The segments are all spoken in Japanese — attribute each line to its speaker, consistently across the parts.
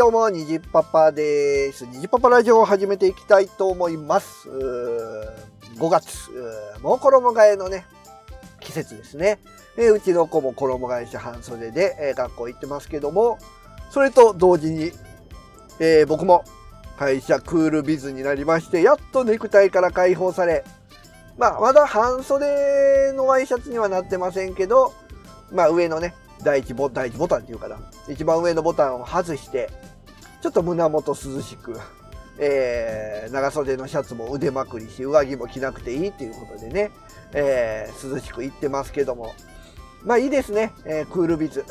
Speaker 1: どうも、にじパパです。にじパパラジオを始めていきたいと思います。5月、もう衣替えのね、季節ですね。えうちの子も衣替えして半袖で、え学校行ってますけども、それと同時に、えー、僕も会社クールビズになりまして、やっとネクタイから解放され、まあ、まだ半袖のワイシャツにはなってませんけど、まあ上のね、第一ボタン第一ボタンっていうかな。一番上のボタンを外して、ちょっと胸元涼しく、えー、長袖のシャツも腕まくりし、上着も着なくていいっていうことでね、えー、涼しく行ってますけども。まあいいですね、えー、クールビズ。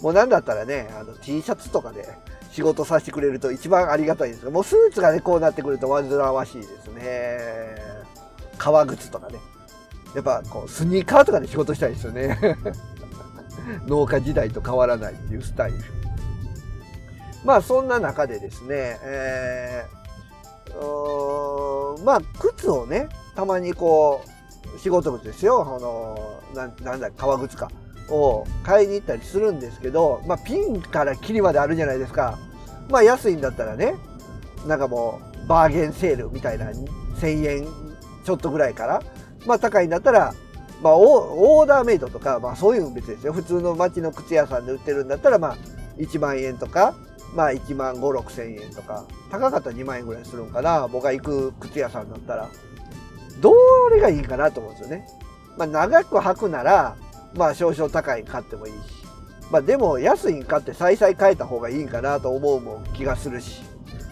Speaker 1: もうなんだったらね、あの T シャツとかで仕事させてくれると一番ありがたいんですが、もうスーツがね、こうなってくると煩わしいですね。革靴とかね。やっぱこうスニーカーとかで仕事したいですよね。農家時代と変わらないっていうスタイル。まあそんな中でですね、えー、まあ靴をね、たまにこう、仕事靴ですよ、あの、ななんだ、革靴か、を買いに行ったりするんですけど、まあピンからキリまであるじゃないですか。まあ安いんだったらね、なんかもうバーゲンセールみたいな1000円ちょっとぐらいから、まあ高いんだったらまあ、オーダーメイドとか、まあ、そういうの別ですよ。普通の街の靴屋さんで売ってるんだったら、まあ、1万円とか、まあ、1万5、6千円とか、高かったら2万円ぐらいするんかな。僕が行く靴屋さんだったら。どれがいいかなと思うんですよね。まあ、長く履くなら、まあ、少々高い買ってもいいし。まあ、でも、安いん買って再々変えた方がいいかなと思うも気がするし。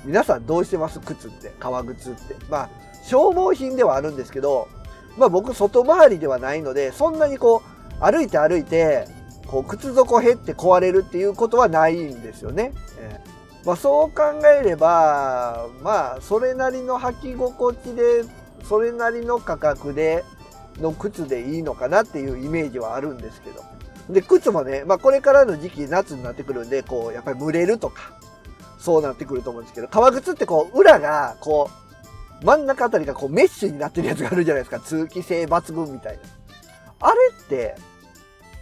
Speaker 1: 皆さんどうしてます？靴って。革靴って。まあ、消耗品ではあるんですけど、まあ僕外回りではないので、そんなにこう、歩いて歩いて、こう、靴底減って壊れるっていうことはないんですよね。えー、まあそう考えれば、まあそれなりの履き心地で、それなりの価格で、の靴でいいのかなっていうイメージはあるんですけど。で、靴もね、まあこれからの時期夏になってくるんで、こう、やっぱり蒸れるとか、そうなってくると思うんですけど、革靴ってこう、裏が、こう、真ん中あたりがこうメッシュになってるやつがあるじゃないですか。通気性抜群みたいな。あれって、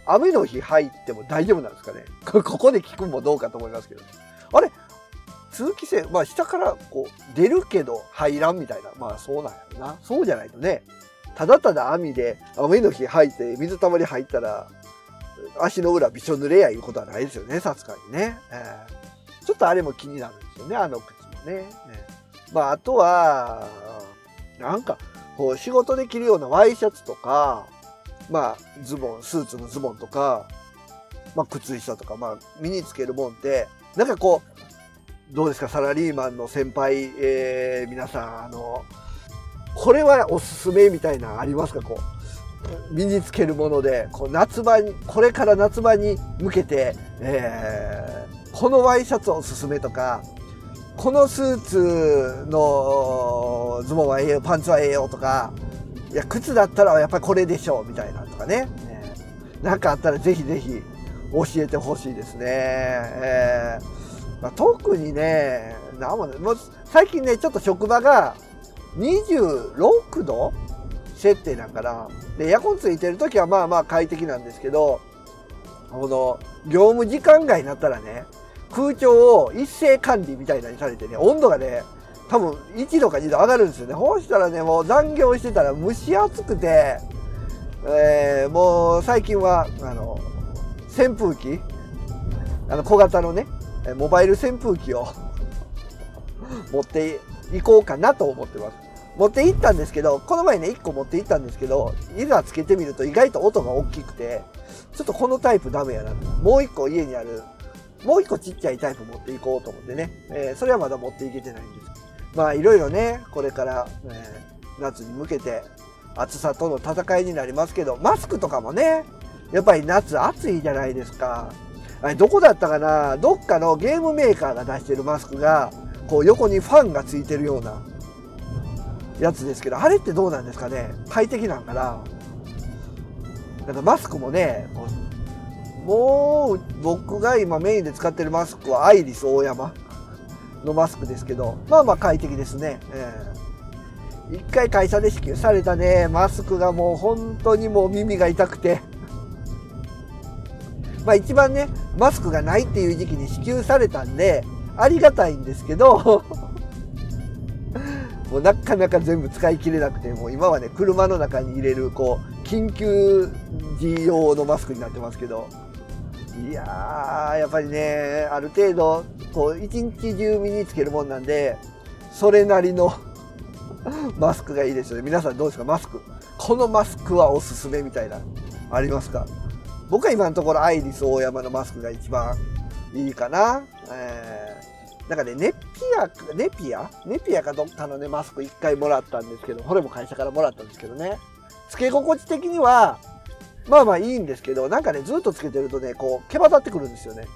Speaker 1: 雨の日入っても大丈夫なんですかね？ここで聞くもどうかと思いますけど。あれ？通気性、まあ下からこう出るけど入らんみたいな。まあそうなんやな。そうじゃないとね。ただただ網で雨の日入って水たまり入ったら足の裏びしょ濡れやいうことはないですよね。さすがにね、えー。ちょっとあれも気になるんですよね。あの靴もね。ねまあ、あとは、なんか、こう、仕事で着るようなワイシャツとか、まあ、ズボン、スーツのズボンとか、まあ、靴下とか、まあ、身につけるもんって、なんかこう、どうですか、サラリーマンの先輩、えー、皆さん、あの、これはおすすめみたいなありますかこう、身につけるもので、こう夏場に、これから夏場に向けて、えー、このワイシャツおすすめとか、このスーツのズボンはええよ、パンツはええよとか、や、靴だったらやっぱりこれでしょう、みたいなとかね。ねかあったらぜひぜひ教えてほしいですね。えーまあ、特にね、なんもね、もう最近ね、ちょっと職場が26度設定なんかな。で、エアコンついてる時はまあまあ快適なんですけど、この、業務時間外になったらね、空調を一斉管理みたいなにされてね、温度がね、多分1度か2度上がるんですよね。こうしたらね、もう残業してたら蒸し暑くて、えー、もう最近は、あの、扇風機、あの小型のね、モバイル扇風機を 持っていこうかなと思ってます。持って行ったんですけど、この前ね、1個持って行ったんですけど、いざつけてみると意外と音が大きくて、ちょっとこのタイプダメやな。もう1個家にあるもう一個ちっちゃいタイプ持っていこうと思ってね、えー、それはまだ持っていけてないんです。まあいろいろね、これから、えー、夏に向けて暑さとの戦いになりますけど、マスクとかもね、やっぱり夏暑いじゃないですか。あれどこだったかな？どっかのゲームメーカーが出してるマスクが、こう横にファンがついてるようなやつですけど、あれってどうなんですかね？快適なんかな？なんかマスクもね、もう僕が今メインで使ってるマスクはアイリス大山のマスクですけど、まあまあ快適ですね。えー、一回会社で支給されたね、マスクがもう本当にもう耳が痛くて、まあ一番ね、マスクがないっていう時期に支給されたんで、ありがたいんですけど、もうなかなか全部使い切れなくて、もう今はね、車の中に入れる、こう、緊急時用のマスクになってますけど、いやー、やっぱりね、ある程度、こう、一日中身につけるもんなんで、それなりの マスクがいいですよね。皆さんどうですか？マスク。このマスクはおすすめみたいな、ありますか？僕は今のところアイリス大山のマスクが一番いいかな。えー、なんかね、ネピア、ネピア？ネピアかどっかのね、マスク一回もらったんですけど、これも会社からもらったんですけどね。つけ心地的には、まあまあいいんですけど、なんかね、ずっとつけてるとね、こう、毛羽立ってくるんですよね。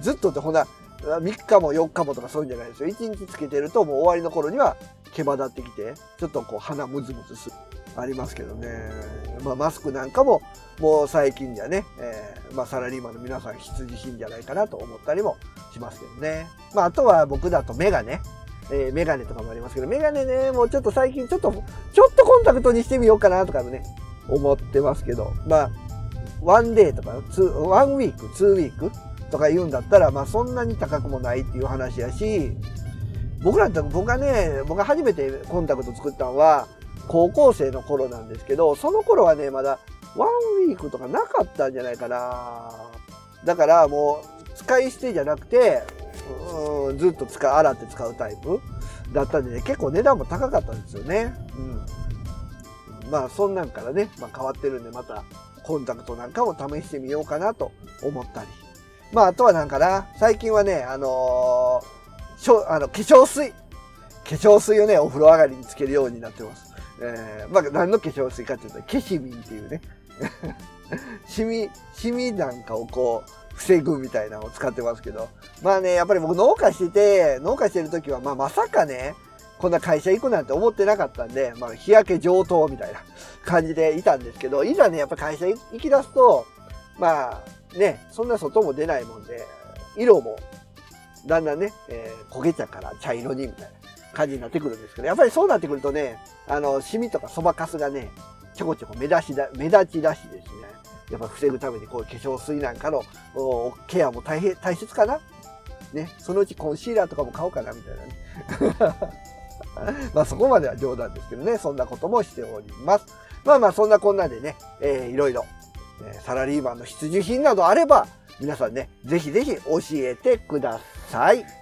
Speaker 1: ずっとってほんな、3日も4日もとかそういうんじゃないですよ。1日つけてるともう終わりの頃には毛羽立ってきて、ちょっとこう鼻ムズムズする。ありますけどね。まあマスクなんかももう最近じゃね、えー、まあサラリーマンの皆さん必需品じゃないかなと思ったりもしますけどね。まああとは僕だとメガネ。えー、メガネとかもありますけど、メガネね、もうちょっと最近ちょっと、ちょっとコンタクトにしてみようかなとかね、思ってますけど、まあ、ワンデーとか、ツー、ワンウィーク、ツーウィークとか言うんだったら、まあそんなに高くもないっていう話やし、僕らって僕がね、僕が初めてコンタクト作ったのは、高校生の頃なんですけど、その頃はね、まだワンウィークとかなかったんじゃないかな。だからもう、使い捨てじゃなくて、うん、ずっと使う洗って使うタイプだったんでね、結構値段も高かったんですよね。うん。まあそんなんからね、まあ変わってるんで、またコンタクトなんかも試してみようかなと思ったり。まああとはなんかな、最近はね、あのー、しょあの化粧水。化粧水をね、お風呂上がりにつけるようになってます。えー、まあ何の化粧水かっていうと、ケシミンっていうね、シミ、シミなんかをこう、防ぐみたいなのを使ってますけど。まあね、やっぱり僕農家してて、農家してる時は、まあまさかね、こんな会社行くなんて思ってなかったんで、まあ日焼け上等みたいな感じでいたんですけど、いざね、やっぱ会社行き出すと、まあね、そんな外も出ないもんで、色もだんだんね、えー、焦げ茶から茶色にみたいな感じになってくるんですけど、やっぱりそうなってくるとね、あの、シミとかそばかすがね、ちょこちょこ目立ちだ、目立ちだしですね、やっぱ防ぐためにこう化粧水なんかのケアも大変、大切かな？ね、そのうちコンシーラーとかも買おうかなみたいなね。まあそこまでは冗談ですけどね、そんなこともしております。まあまあそんなこんなでね、えー、いろいろ、サラリーマンの必需品などあれば、皆さんね、ぜひぜひ教えてください。